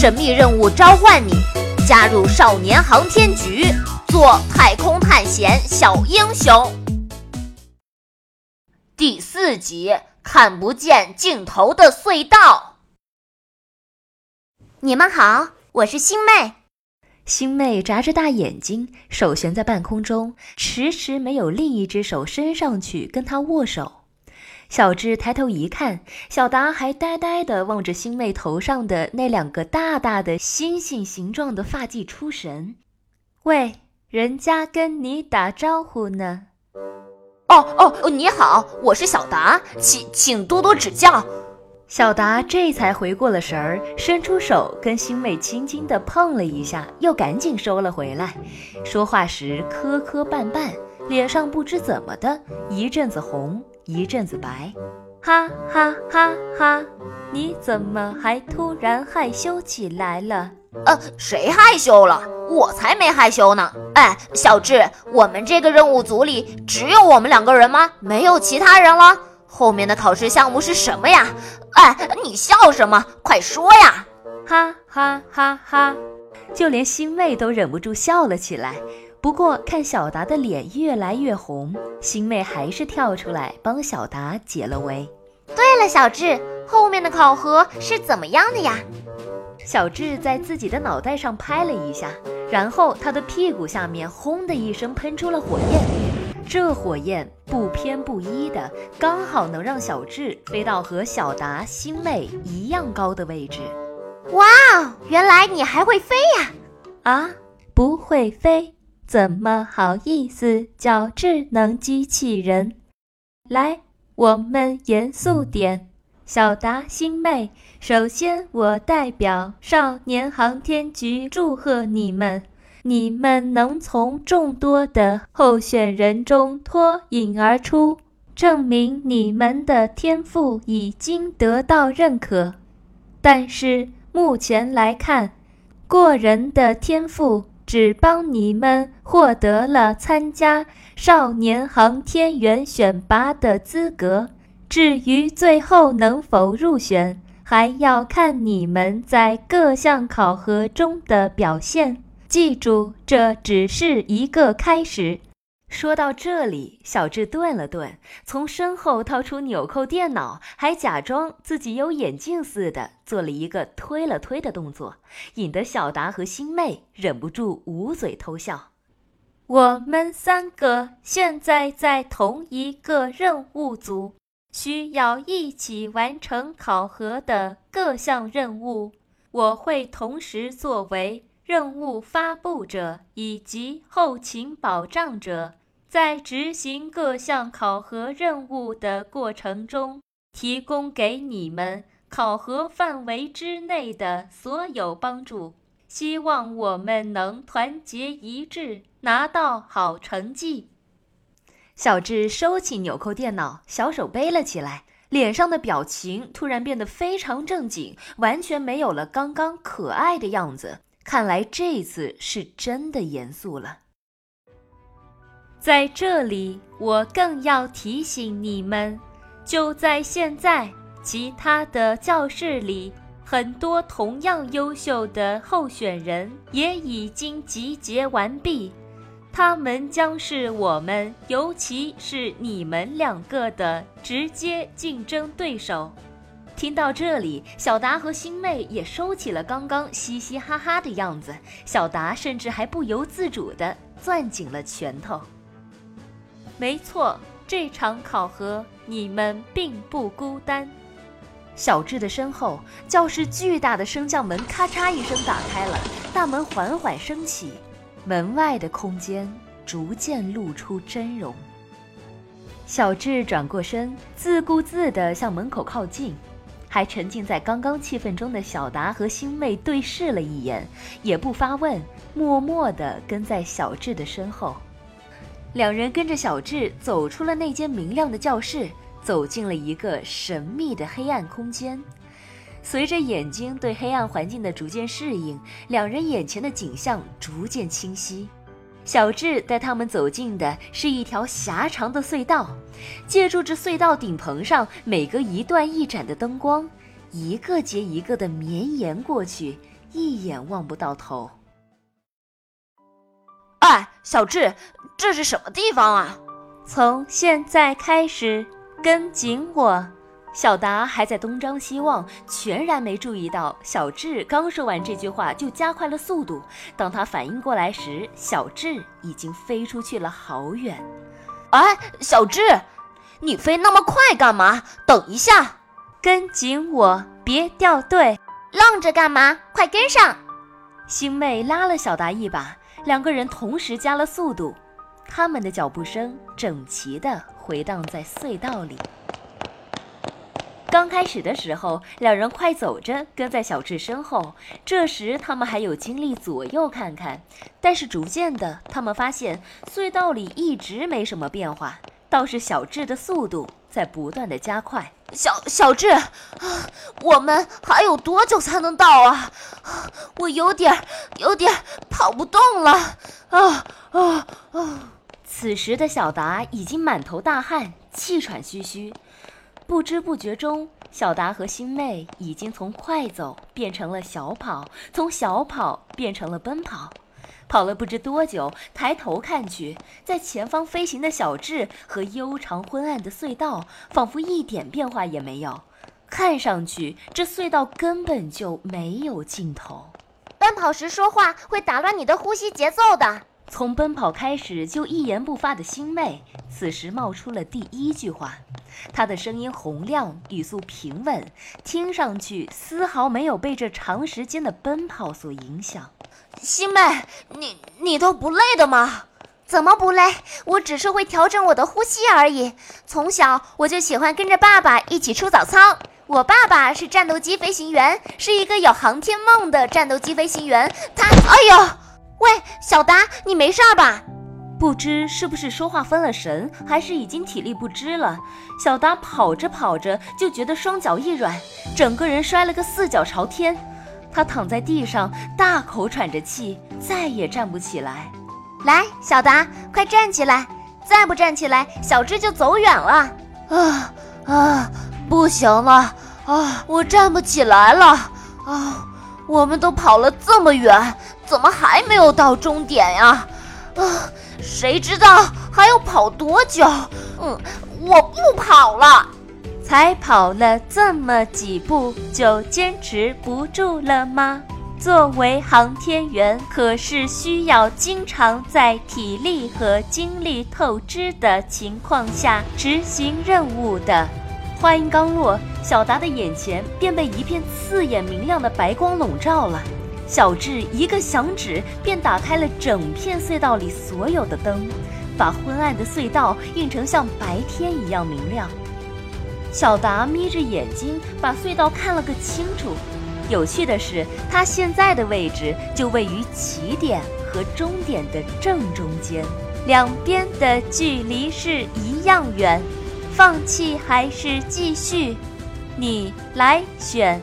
神秘任务召唤你，加入少年航天局，做太空探险小英雄。第四集，看不见尽头的隧道。你们好，我是星妹。星妹眨着大眼睛，手悬在半空中，迟迟没有另一只手伸上去跟她握手。小智抬头一看，小达还呆呆地望着星妹头上的那两个大大的星星形状的发髻出神。喂，人家跟你打招呼呢。哦哦，你好，我是小达，请请多多指教。小达这才回过了神儿，伸出手跟星妹轻轻地碰了一下，又赶紧收了回来。说话时磕磕绊绊，脸上不知怎么的，一阵子红。一阵子白，哈哈哈哈！你怎么还突然害羞起来了？呃，谁害羞了？我才没害羞呢！哎，小智，我们这个任务组里只有我们两个人吗？没有其他人了？后面的考试项目是什么呀？哎，你笑什么？快说呀！哈哈哈哈！就连星妹都忍不住笑了起来。不过看小达的脸越来越红，星妹还是跳出来帮小达解了围。对了，小智，后面的考核是怎么样的呀？小智在自己的脑袋上拍了一下，然后他的屁股下面轰的一声喷出了火焰。这火焰不偏不倚的，刚好能让小智飞到和小达、星妹一样高的位置。哇哦，原来你还会飞呀！啊，不会飞。怎么好意思叫智能机器人？来，我们严肃点。小达、星妹，首先我代表少年航天局祝贺你们，你们能从众多的候选人中脱颖而出，证明你们的天赋已经得到认可。但是目前来看，过人的天赋。只帮你们获得了参加少年航天员选拔的资格，至于最后能否入选，还要看你们在各项考核中的表现。记住，这只是一个开始。说到这里，小智顿了顿，从身后掏出纽扣电脑，还假装自己有眼镜似的，做了一个推了推的动作，引得小达和星妹忍不住捂嘴偷笑。我们三个现在在同一个任务组，需要一起完成考核的各项任务。我会同时作为任务发布者以及后勤保障者。在执行各项考核任务的过程中，提供给你们考核范围之内的所有帮助。希望我们能团结一致，拿到好成绩。小智收起纽扣电脑，小手背了起来，脸上的表情突然变得非常正经，完全没有了刚刚可爱的样子。看来这次是真的严肃了。在这里，我更要提醒你们，就在现在，其他的教室里，很多同样优秀的候选人也已经集结完毕，他们将是我们，尤其是你们两个的直接竞争对手。听到这里，小达和星妹也收起了刚刚嘻嘻哈哈的样子，小达甚至还不由自主地攥紧了拳头。没错，这场考核你们并不孤单。小智的身后，教室巨大的升降门咔嚓一声打开了，大门缓缓升起，门外的空间逐渐露出真容。小智转过身，自顾自地向门口靠近，还沉浸在刚刚气氛中的小达和星妹对视了一眼，也不发问，默默地跟在小智的身后。两人跟着小智走出了那间明亮的教室，走进了一个神秘的黑暗空间。随着眼睛对黑暗环境的逐渐适应，两人眼前的景象逐渐清晰。小智带他们走进的是一条狭长的隧道，借助着隧道顶棚上每隔一段一盏的灯光，一个接一个的绵延过去，一眼望不到头。哎，小智，这是什么地方啊？从现在开始，跟紧我。小达还在东张西望，全然没注意到小智刚说完这句话就加快了速度。当他反应过来时，小智已经飞出去了好远。哎，小智，你飞那么快干嘛？等一下，跟紧我，别掉队。愣着干嘛？快跟上！星妹拉了小达一把，两个人同时加了速度。他们的脚步声整齐地回荡在隧道里。刚开始的时候，两人快走着跟在小智身后，这时他们还有精力左右看看。但是逐渐的，他们发现隧道里一直没什么变化，倒是小智的速度在不断的加快。小小智，啊我们还有多久才能到啊？我有点有点跑不动了啊啊啊！此时的小达已经满头大汗，气喘吁吁。不知不觉中，小达和星妹已经从快走变成了小跑，从小跑变成了奔跑。跑了不知多久，抬头看去，在前方飞行的小智和悠长昏暗的隧道，仿佛一点变化也没有。看上去，这隧道根本就没有尽头。奔跑时说话会打乱你的呼吸节奏的。从奔跑开始就一言不发的星妹，此时冒出了第一句话。她的声音洪亮，语速平稳，听上去丝毫没有被这长时间的奔跑所影响。星妹，你你都不累的吗？怎么不累？我只是会调整我的呼吸而已。从小我就喜欢跟着爸爸一起出早操。我爸爸是战斗机飞行员，是一个有航天梦的战斗机飞行员。他，哎呦！喂，小达，你没事吧？不知是不是说话分了神，还是已经体力不支了。小达跑着跑着就觉得双脚一软，整个人摔了个四脚朝天。他躺在地上，大口喘着气，再也站不起来。来，小达，快站起来！再不站起来，小智就走远了。啊啊，不行了啊，我站不起来了啊！我们都跑了这么远。怎么还没有到终点呀？啊，谁知道还要跑多久？嗯，我不跑了。才跑了这么几步，就坚持不住了吗？作为航天员，可是需要经常在体力和精力透支的情况下执行任务的。话音刚落，小达的眼前便被一片刺眼明亮的白光笼罩了。小智一个响指，便打开了整片隧道里所有的灯，把昏暗的隧道映成像白天一样明亮。小达眯着眼睛，把隧道看了个清楚。有趣的是，他现在的位置就位于起点和终点的正中间，两边的距离是一样远。放弃还是继续？你来选。